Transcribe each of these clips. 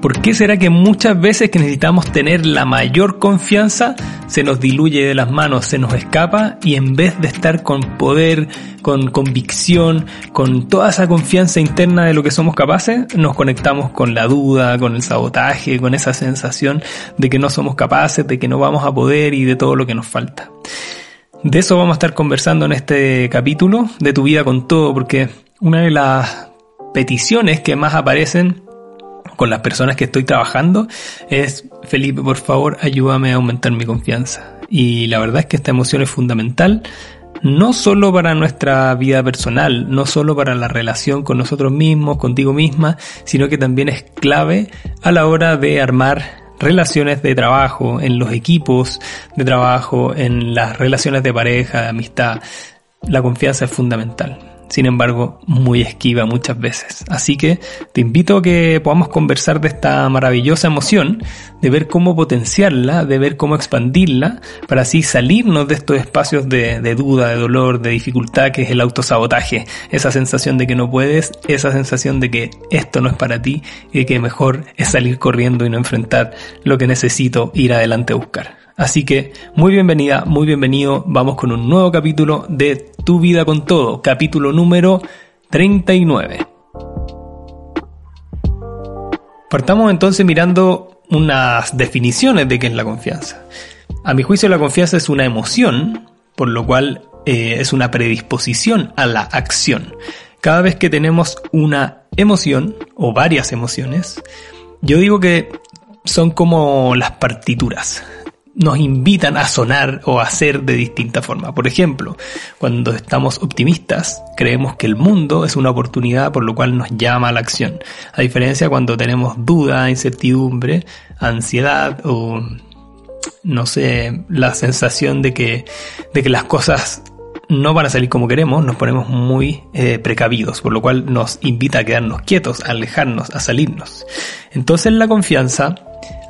¿Por qué será que muchas veces que necesitamos tener la mayor confianza se nos diluye de las manos, se nos escapa y en vez de estar con poder, con convicción, con toda esa confianza interna de lo que somos capaces, nos conectamos con la duda, con el sabotaje, con esa sensación de que no somos capaces, de que no vamos a poder y de todo lo que nos falta? De eso vamos a estar conversando en este capítulo de tu vida con todo, porque una de las peticiones que más aparecen con las personas que estoy trabajando es, Felipe, por favor, ayúdame a aumentar mi confianza. Y la verdad es que esta emoción es fundamental, no solo para nuestra vida personal, no solo para la relación con nosotros mismos, contigo misma, sino que también es clave a la hora de armar relaciones de trabajo, en los equipos de trabajo, en las relaciones de pareja, de amistad. La confianza es fundamental sin embargo, muy esquiva muchas veces. Así que te invito a que podamos conversar de esta maravillosa emoción, de ver cómo potenciarla, de ver cómo expandirla, para así salirnos de estos espacios de, duda, de dolor, de dificultad, que es el autosabotaje, esa sensación de que no puedes, esa sensación de que esto no es para ti y que mejor es salir corriendo y no enfrentar lo que necesito ir adelante a buscar. Así que muy bienvenida, muy bienvenido. Vamos con un nuevo capítulo de Tu vida con todo, capítulo número 39. Partamos entonces mirando unas definiciones de qué es la confianza. A mi juicio la confianza es una emoción, por lo cual eh, es una predisposición a la acción. Cada vez que tenemos una emoción o varias emociones, yo digo que son como las partituras nos invitan a sonar o a ser de distinta forma. Por ejemplo, cuando estamos optimistas, creemos que el mundo es una oportunidad por lo cual nos llama a la acción. A diferencia cuando tenemos duda, incertidumbre, ansiedad o no sé, la sensación de que, de que las cosas no van a salir como queremos, nos ponemos muy eh, precavidos, por lo cual nos invita a quedarnos quietos, a alejarnos, a salirnos. Entonces la confianza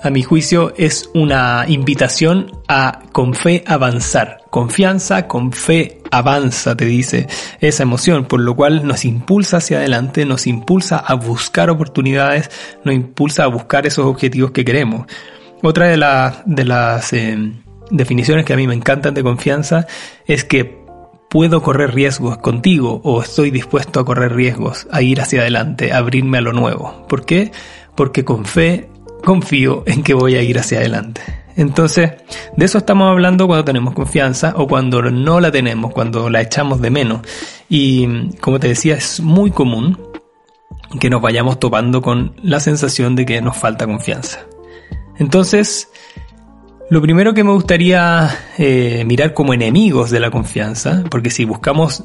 a mi juicio, es una invitación a con fe avanzar. Confianza, con fe avanza, te dice esa emoción, por lo cual nos impulsa hacia adelante, nos impulsa a buscar oportunidades, nos impulsa a buscar esos objetivos que queremos. Otra de, de las eh, definiciones que a mí me encantan de confianza es que puedo correr riesgos contigo o estoy dispuesto a correr riesgos, a ir hacia adelante, a abrirme a lo nuevo. ¿Por qué? Porque con fe confío en que voy a ir hacia adelante. Entonces, de eso estamos hablando cuando tenemos confianza o cuando no la tenemos, cuando la echamos de menos. Y como te decía, es muy común que nos vayamos topando con la sensación de que nos falta confianza. Entonces, lo primero que me gustaría eh, mirar como enemigos de la confianza, porque si buscamos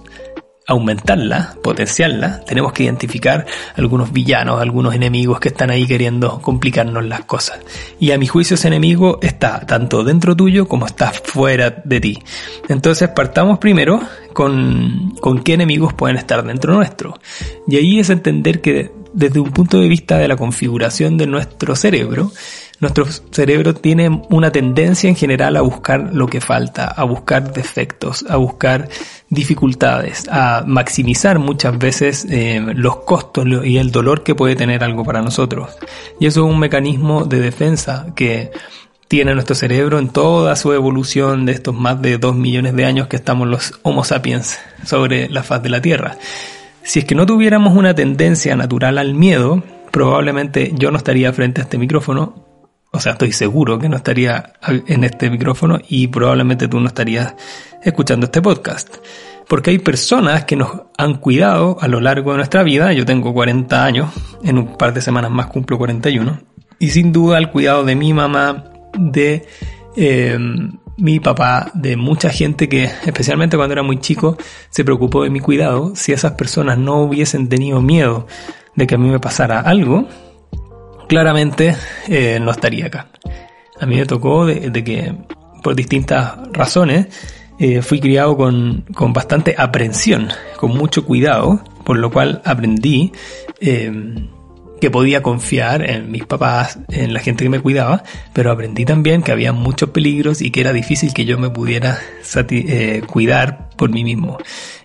aumentarla, potenciarla, tenemos que identificar algunos villanos, algunos enemigos que están ahí queriendo complicarnos las cosas. Y a mi juicio ese enemigo está tanto dentro tuyo como está fuera de ti. Entonces partamos primero con, con qué enemigos pueden estar dentro nuestro. Y ahí es entender que desde un punto de vista de la configuración de nuestro cerebro, nuestro cerebro tiene una tendencia en general a buscar lo que falta, a buscar defectos, a buscar dificultades, a maximizar muchas veces eh, los costos y el dolor que puede tener algo para nosotros. Y eso es un mecanismo de defensa que tiene nuestro cerebro en toda su evolución de estos más de dos millones de años que estamos los Homo sapiens sobre la faz de la Tierra. Si es que no tuviéramos una tendencia natural al miedo, probablemente yo no estaría frente a este micrófono o sea, estoy seguro que no estaría en este micrófono y probablemente tú no estarías escuchando este podcast. Porque hay personas que nos han cuidado a lo largo de nuestra vida. Yo tengo 40 años, en un par de semanas más cumplo 41. Y sin duda el cuidado de mi mamá, de eh, mi papá, de mucha gente que, especialmente cuando era muy chico, se preocupó de mi cuidado, si esas personas no hubiesen tenido miedo de que a mí me pasara algo, claramente eh, no estaría acá. A mí me tocó de, que, por distintas razones, eh, fui criado con, con, bastante aprensión, con mucho cuidado, por lo cual aprendí eh, que podía confiar en mis papás, en la gente que me cuidaba, pero aprendí también que había muchos peligros y que era difícil que yo me pudiera eh, cuidar por mí mismo.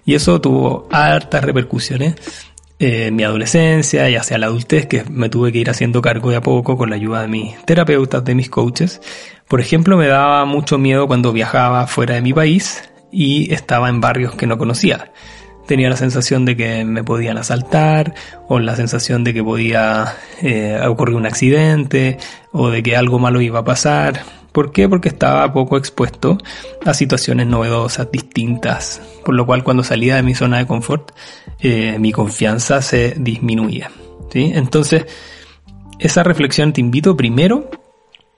Y eso tuvo hartas repercusiones en mi adolescencia y hacia la adultez, que me tuve que ir haciendo cargo de a poco con la ayuda de mis terapeutas, de mis coaches. Por ejemplo, me daba mucho miedo cuando viajaba fuera de mi país y estaba en barrios que no conocía tenía la sensación de que me podían asaltar o la sensación de que podía eh, ocurrir un accidente o de que algo malo iba a pasar. ¿Por qué? Porque estaba poco expuesto a situaciones novedosas, distintas, por lo cual cuando salía de mi zona de confort, eh, mi confianza se disminuía. ¿sí? Entonces, esa reflexión te invito primero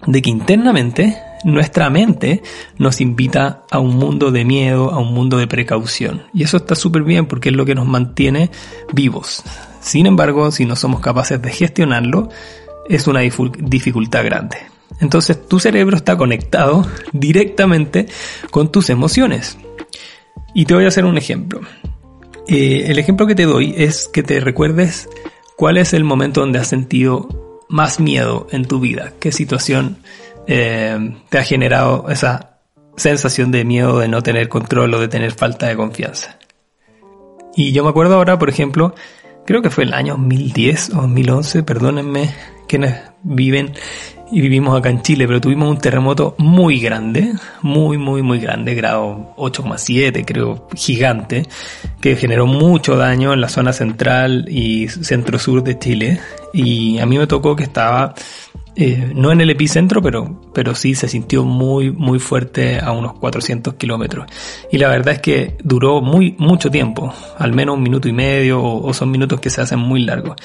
de que internamente nuestra mente nos invita a un mundo de miedo, a un mundo de precaución. Y eso está súper bien porque es lo que nos mantiene vivos. Sin embargo, si no somos capaces de gestionarlo, es una dificultad grande. Entonces tu cerebro está conectado directamente con tus emociones. Y te voy a hacer un ejemplo. Eh, el ejemplo que te doy es que te recuerdes cuál es el momento donde has sentido más miedo en tu vida, qué situación eh, te ha generado esa sensación de miedo de no tener control o de tener falta de confianza. Y yo me acuerdo ahora, por ejemplo, creo que fue el año 2010 o 2011, perdónenme quienes viven y vivimos acá en Chile, pero tuvimos un terremoto muy grande, muy, muy, muy grande, grado 8,7 creo, gigante, que generó mucho daño en la zona central y centro-sur de Chile. Y a mí me tocó que estaba eh, no en el epicentro, pero, pero sí se sintió muy, muy fuerte a unos 400 kilómetros. Y la verdad es que duró muy, mucho tiempo, al menos un minuto y medio, o, son minutos que se hacen muy largos.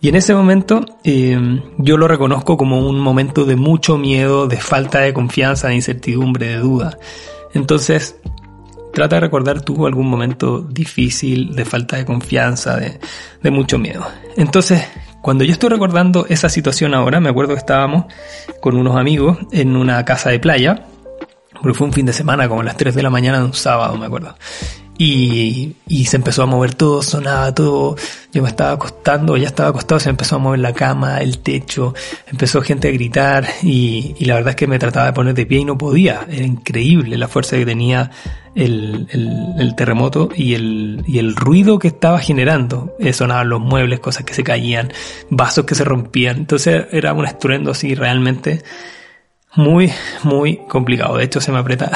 Y en ese momento eh, yo lo reconozco como un momento de mucho miedo, de falta de confianza, de incertidumbre, de duda. Entonces, trata de recordar tú algún momento difícil, de falta de confianza, de, de mucho miedo. Entonces, cuando yo estoy recordando esa situación ahora, me acuerdo que estábamos con unos amigos en una casa de playa, porque fue un fin de semana, como a las 3 de la mañana un sábado, me acuerdo. Y, y, se empezó a mover todo, sonaba todo, yo me estaba acostando, ya estaba acostado, se empezó a mover la cama, el techo, empezó gente a gritar y, y la verdad es que me trataba de poner de pie y no podía, era increíble la fuerza que tenía el, el, terremoto y el, y el ruido que estaba generando. Eh, sonaban los muebles, cosas que se caían, vasos que se rompían. Entonces era un estruendo así realmente muy, muy complicado. De hecho, se me aprieta,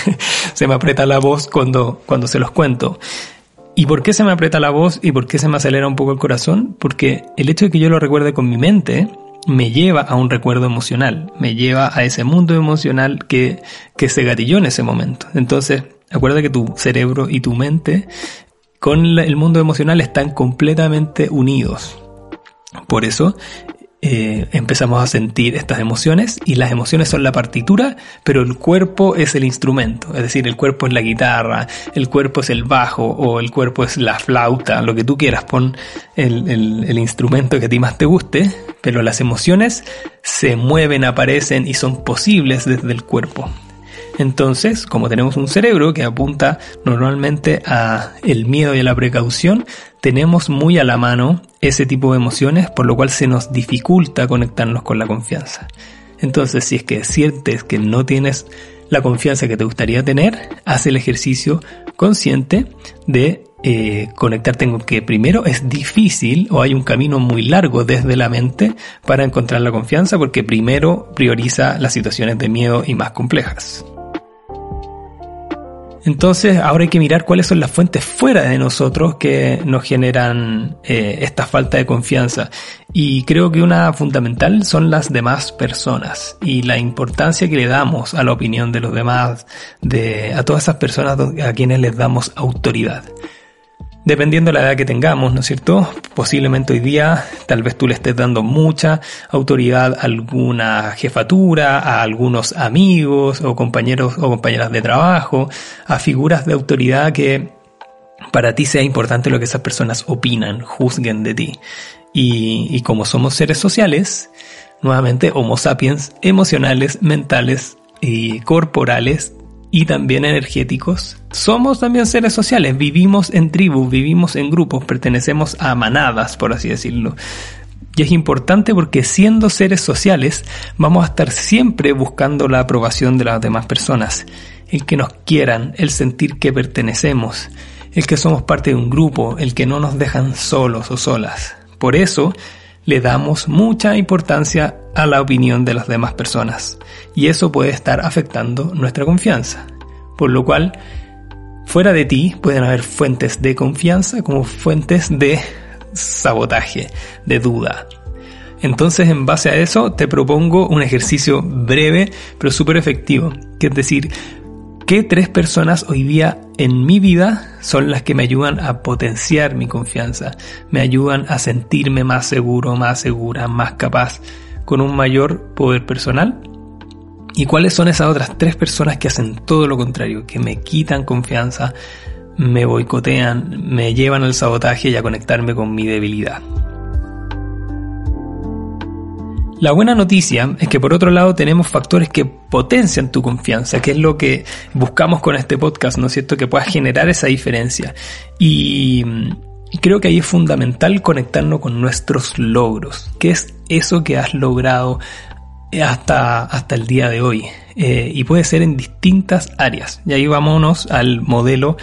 se me aprieta la voz cuando, cuando se los cuento. ¿Y por qué se me aprieta la voz y por qué se me acelera un poco el corazón? Porque el hecho de que yo lo recuerde con mi mente me lleva a un recuerdo emocional, me lleva a ese mundo emocional que, que se gatilló en ese momento. Entonces, Acuerda que tu cerebro y tu mente con el mundo emocional están completamente unidos. Por eso eh, empezamos a sentir estas emociones y las emociones son la partitura, pero el cuerpo es el instrumento. Es decir, el cuerpo es la guitarra, el cuerpo es el bajo o el cuerpo es la flauta, lo que tú quieras. Pon el, el instrumento que a ti más te guste, pero las emociones se mueven, aparecen y son posibles desde el cuerpo. Entonces, como tenemos un cerebro que apunta normalmente a el miedo y a la precaución, tenemos muy a la mano ese tipo de emociones, por lo cual se nos dificulta conectarnos con la confianza. Entonces, si es que sientes que no tienes la confianza que te gustaría tener, haz el ejercicio consciente de eh, conectarte con que primero es difícil o hay un camino muy largo desde la mente para encontrar la confianza porque primero prioriza las situaciones de miedo y más complejas. Entonces ahora hay que mirar cuáles son las fuentes fuera de nosotros que nos generan eh, esta falta de confianza. Y creo que una fundamental son las demás personas y la importancia que le damos a la opinión de los demás, de, a todas esas personas a quienes les damos autoridad. Dependiendo de la edad que tengamos, ¿no es cierto? Posiblemente hoy día tal vez tú le estés dando mucha autoridad a alguna jefatura, a algunos amigos o compañeros o compañeras de trabajo, a figuras de autoridad que para ti sea importante lo que esas personas opinan, juzguen de ti. Y, y como somos seres sociales, nuevamente Homo sapiens emocionales, mentales y corporales, y también energéticos, somos también seres sociales, vivimos en tribus, vivimos en grupos, pertenecemos a manadas, por así decirlo. Y es importante porque siendo seres sociales vamos a estar siempre buscando la aprobación de las demás personas, el que nos quieran, el sentir que pertenecemos, el que somos parte de un grupo, el que no nos dejan solos o solas. Por eso le damos mucha importancia a la opinión de las demás personas y eso puede estar afectando nuestra confianza. Por lo cual, fuera de ti pueden haber fuentes de confianza como fuentes de sabotaje, de duda. Entonces, en base a eso, te propongo un ejercicio breve pero súper efectivo, que es decir, ¿qué tres personas hoy día en mi vida son las que me ayudan a potenciar mi confianza? Me ayudan a sentirme más seguro, más segura, más capaz, con un mayor poder personal ¿Y cuáles son esas otras tres personas que hacen todo lo contrario, que me quitan confianza, me boicotean, me llevan al sabotaje y a conectarme con mi debilidad? La buena noticia es que por otro lado tenemos factores que potencian tu confianza, que es lo que buscamos con este podcast, ¿no es cierto? Que puedas generar esa diferencia. Y, creo que ahí es fundamental conectarnos con nuestros logros. ¿Qué es eso que has logrado hasta, hasta el día de hoy. Eh, y puede ser en distintas áreas. Y ahí vámonos al modelo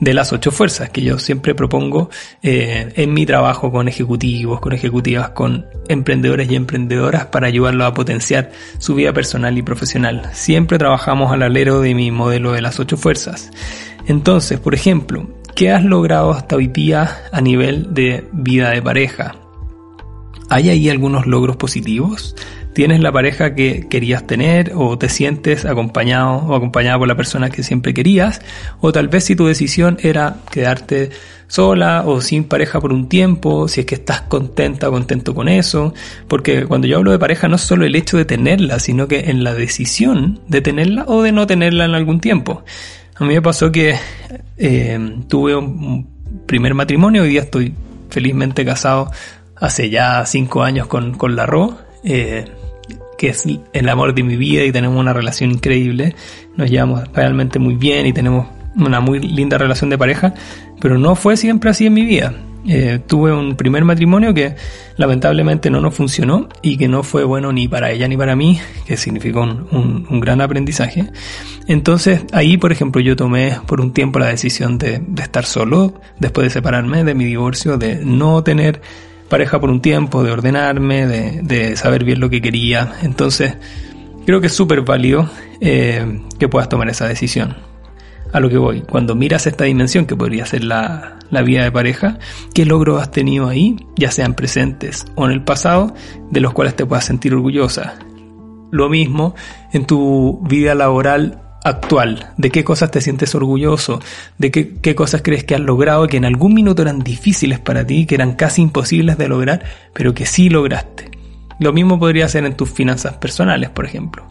de las ocho fuerzas que yo siempre propongo eh, en mi trabajo con ejecutivos, con ejecutivas, con emprendedores y emprendedoras para ayudarlos a potenciar su vida personal y profesional. Siempre trabajamos al alero de mi modelo de las ocho fuerzas. Entonces, por ejemplo, ¿qué has logrado hasta hoy día a nivel de vida de pareja? ¿Hay ahí algunos logros positivos? Tienes la pareja que querías tener o te sientes acompañado o acompañada por la persona que siempre querías o tal vez si tu decisión era quedarte sola o sin pareja por un tiempo, si es que estás contenta o contento con eso, porque cuando yo hablo de pareja no es solo el hecho de tenerla, sino que en la decisión de tenerla o de no tenerla en algún tiempo. A mí me pasó que eh, tuve un primer matrimonio, hoy día estoy felizmente casado hace ya cinco años con, con la Ro. Eh, que es el amor de mi vida y tenemos una relación increíble, nos llevamos realmente muy bien y tenemos una muy linda relación de pareja, pero no fue siempre así en mi vida. Eh, tuve un primer matrimonio que lamentablemente no nos funcionó y que no fue bueno ni para ella ni para mí, que significó un, gran aprendizaje. Entonces ahí, por ejemplo, yo tomé por un tiempo la decisión de, de estar solo, después de separarme de mi divorcio, de no tener pareja por un tiempo, de ordenarme, de, saber bien lo que quería. Entonces, creo que es súper válido eh, que puedas tomar esa decisión. A lo que voy, cuando miras esta dimensión que podría ser la, la vida de pareja, ¿qué logros has tenido ahí, ya sean presentes o en el pasado, de los cuales te puedas sentir orgullosa? Lo mismo en tu vida laboral actual, de qué cosas te sientes orgulloso, de qué, cosas crees que has logrado que en algún minuto eran difíciles para ti, que eran casi imposibles de lograr, pero que sí lograste. Lo mismo podría ser en tus finanzas personales, por ejemplo.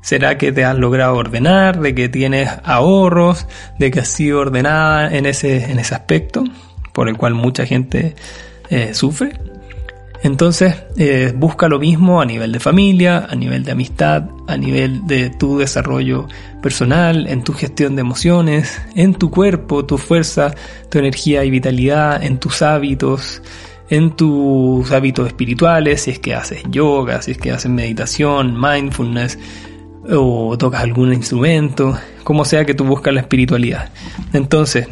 ¿Será que te has logrado ordenar, de que tienes ahorros, de que has sido ordenada en ese, en ese aspecto, por el cual mucha gente eh, sufre? Entonces, eh, busca lo mismo a nivel de familia, a nivel de amistad, a nivel de tu desarrollo personal, en tu gestión de emociones, en tu cuerpo, tu fuerza, tu energía y vitalidad, en tus hábitos, en tus hábitos espirituales, si es que haces yoga, si es que haces meditación, mindfulness, o tocas algún instrumento, como sea que tú buscas la espiritualidad. Entonces,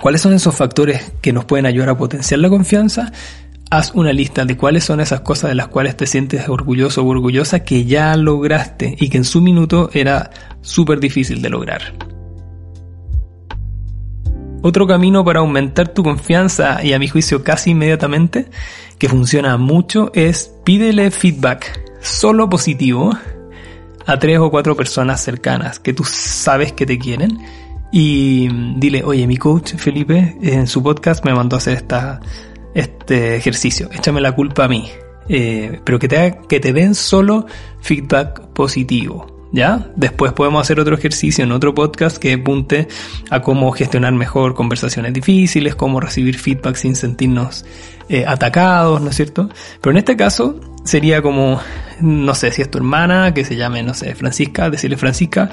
¿cuáles son esos factores que nos pueden ayudar a potenciar la confianza? Haz una lista de cuáles son esas cosas de las cuales te sientes orgulloso o orgullosa que ya lograste y que en su minuto era súper difícil de lograr. Otro camino para aumentar tu confianza y a mi juicio casi inmediatamente, que funciona mucho, es pídele feedback solo positivo a tres o cuatro personas cercanas que tú sabes que te quieren y dile, oye, mi coach Felipe en su podcast me mandó a hacer esta, este ejercicio, échame la culpa a mí, eh, pero que te, que te den solo feedback positivo. ¿Ya? Después podemos hacer otro ejercicio en otro podcast que apunte a cómo gestionar mejor conversaciones difíciles, cómo recibir feedback sin sentirnos eh, atacados, ¿no es cierto? Pero en este caso sería como, no sé, si es tu hermana, que se llame, no sé, Francisca, decirle Francisca,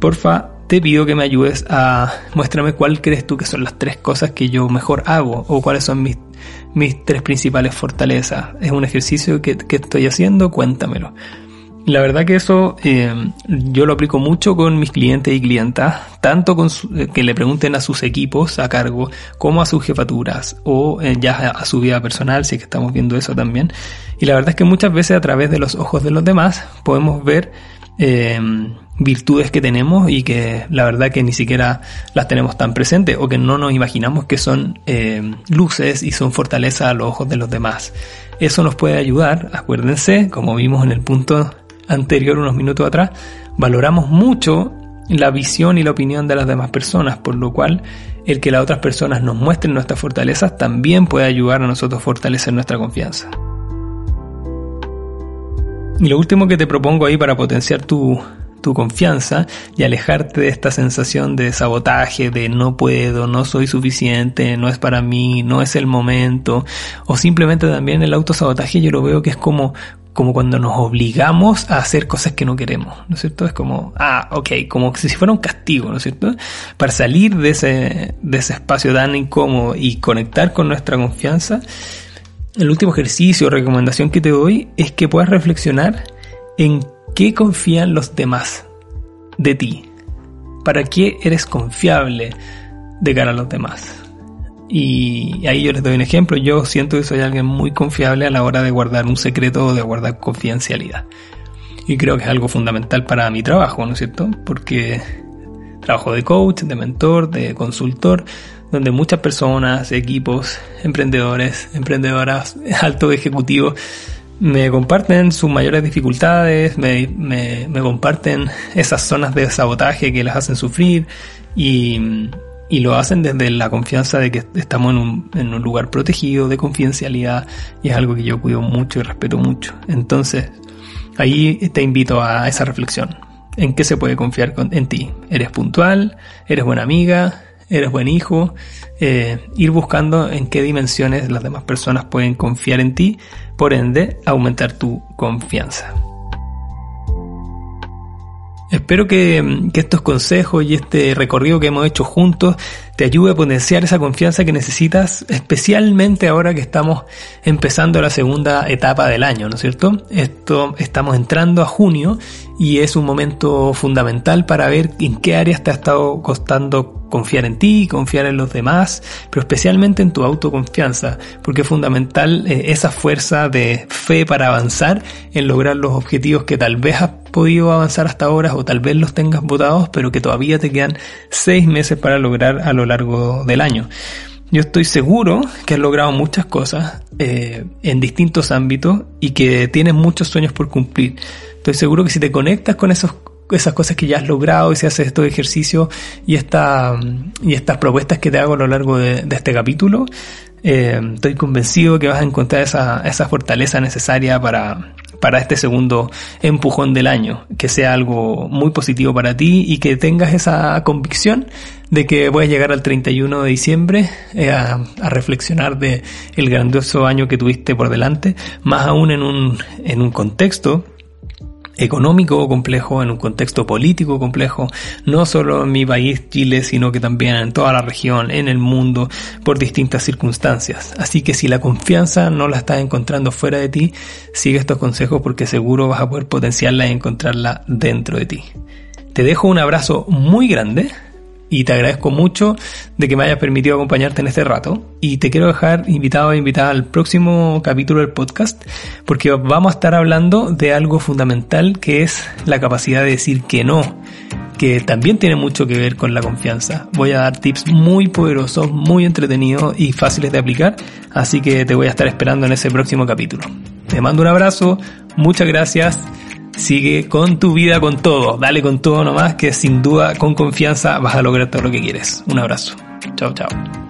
porfa, te pido que me ayudes a muéstrame cuál crees tú que son las tres cosas que yo mejor hago o cuáles son mis, mis tres principales fortalezas. Es un ejercicio que, que estoy haciendo, cuéntamelo. La verdad que eso eh, yo lo aplico mucho con mis clientes y clientas, tanto con eh, que le pregunten a sus equipos a cargo, como a sus jefaturas o eh, ya a, su vida personal, si es que estamos viendo eso también. Y la verdad es que muchas veces a través de los ojos de los demás podemos ver virtudes que tenemos y que la verdad que ni siquiera las tenemos tan presentes o que no nos imaginamos que son eh, luces y son fortaleza a los ojos de los demás. Eso nos puede ayudar, acuérdense, como vimos en el punto anterior unos minutos atrás, valoramos mucho la visión y la opinión de las demás personas, por lo cual el que las otras personas nos muestren nuestras fortalezas también puede ayudar a nosotros a fortalecer nuestra confianza. Y lo último que te propongo ahí para potenciar tu, tu confianza y alejarte de esta sensación de sabotaje, de no puedo, no soy suficiente, no es para mí, no es el momento, o simplemente también el autosabotaje yo lo veo que es como como cuando nos obligamos a hacer cosas que no queremos, ¿no es cierto? Es como, ah, ok, como si fuera un castigo, ¿no es cierto? Para salir de ese, de ese espacio tan incómodo y conectar con nuestra confianza, el último ejercicio o recomendación que te doy es que puedas reflexionar en qué confían los demás de ti? ¿Para qué eres confiable de cara a los demás? Y ahí yo les doy un ejemplo. Yo siento que soy alguien muy confiable a la hora de guardar un secreto o de guardar confidencialidad. Y creo que es algo fundamental para mi trabajo, ¿no es cierto? Porque trabajo de coach, de mentor, de consultor, donde muchas personas, equipos, emprendedores, emprendedoras, altos ejecutivos me comparten sus mayores dificultades, me, me, comparten esas zonas de sabotaje que las hacen sufrir y, y, lo hacen desde la confianza de que estamos en un, en un lugar protegido, de confidencialidad y es algo que yo cuido mucho y respeto mucho. Entonces, ahí te invito a esa reflexión. ¿En qué se puede confiar en ti? ¿Eres puntual? ¿Eres buena amiga? Eres buen hijo, eh, ir buscando en qué dimensiones las demás personas pueden confiar en ti, por ende aumentar tu confianza. Espero que, que, estos consejos y este recorrido que hemos hecho juntos te ayude a potenciar esa confianza que necesitas, especialmente ahora que estamos empezando la segunda etapa del año, ¿no es cierto? Esto, estamos entrando a junio y es un momento fundamental para ver en qué áreas te ha estado costando confiar en ti, confiar en los demás, pero especialmente en tu autoconfianza, porque es fundamental eh, esa fuerza de fe para avanzar en lograr los objetivos que tal vez has podido avanzar hasta ahora o tal vez los tengas votados, pero que todavía te quedan seis meses para lograr a lo largo del año. Yo estoy seguro que has logrado muchas cosas eh, en distintos ámbitos y que tienes muchos sueños por cumplir. Estoy seguro que si te conectas con esos esas cosas que ya has logrado y si haces estos ejercicios y, esta, y estas propuestas que te hago a lo largo de, este capítulo, eh, estoy convencido que vas a encontrar esa, esa fortaleza necesaria para, para este segundo empujón del año, que sea algo muy positivo para ti y que tengas esa convicción de que puedes llegar al 31 de diciembre eh, a, a, reflexionar de el grandioso año que tuviste por delante, más aún en un, en un contexto económico complejo, en un contexto político complejo, no solo en mi país, Chile, sino que también en toda la región, en el mundo, por distintas circunstancias. Así que si la confianza no la estás encontrando fuera de ti, sigue estos consejos porque seguro vas a poder potenciarla y encontrarla dentro de ti. Te dejo un abrazo muy grande y te agradezco mucho de que me hayas permitido acompañarte en este rato y te quiero dejar invitado a invitada al próximo capítulo del podcast porque vamos a estar hablando de algo fundamental que es la capacidad de decir que no que también tiene mucho que ver con la confianza. Voy a dar tips muy poderosos, muy entretenidos y fáciles de aplicar, así que te voy a estar esperando en ese próximo capítulo. Te mando un abrazo, muchas gracias sigue con tu vida con todo. Dale con todo nomás, que sin duda, con confianza, vas a lograr todo lo que quieres. Un abrazo. Chao, chao.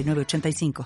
906985.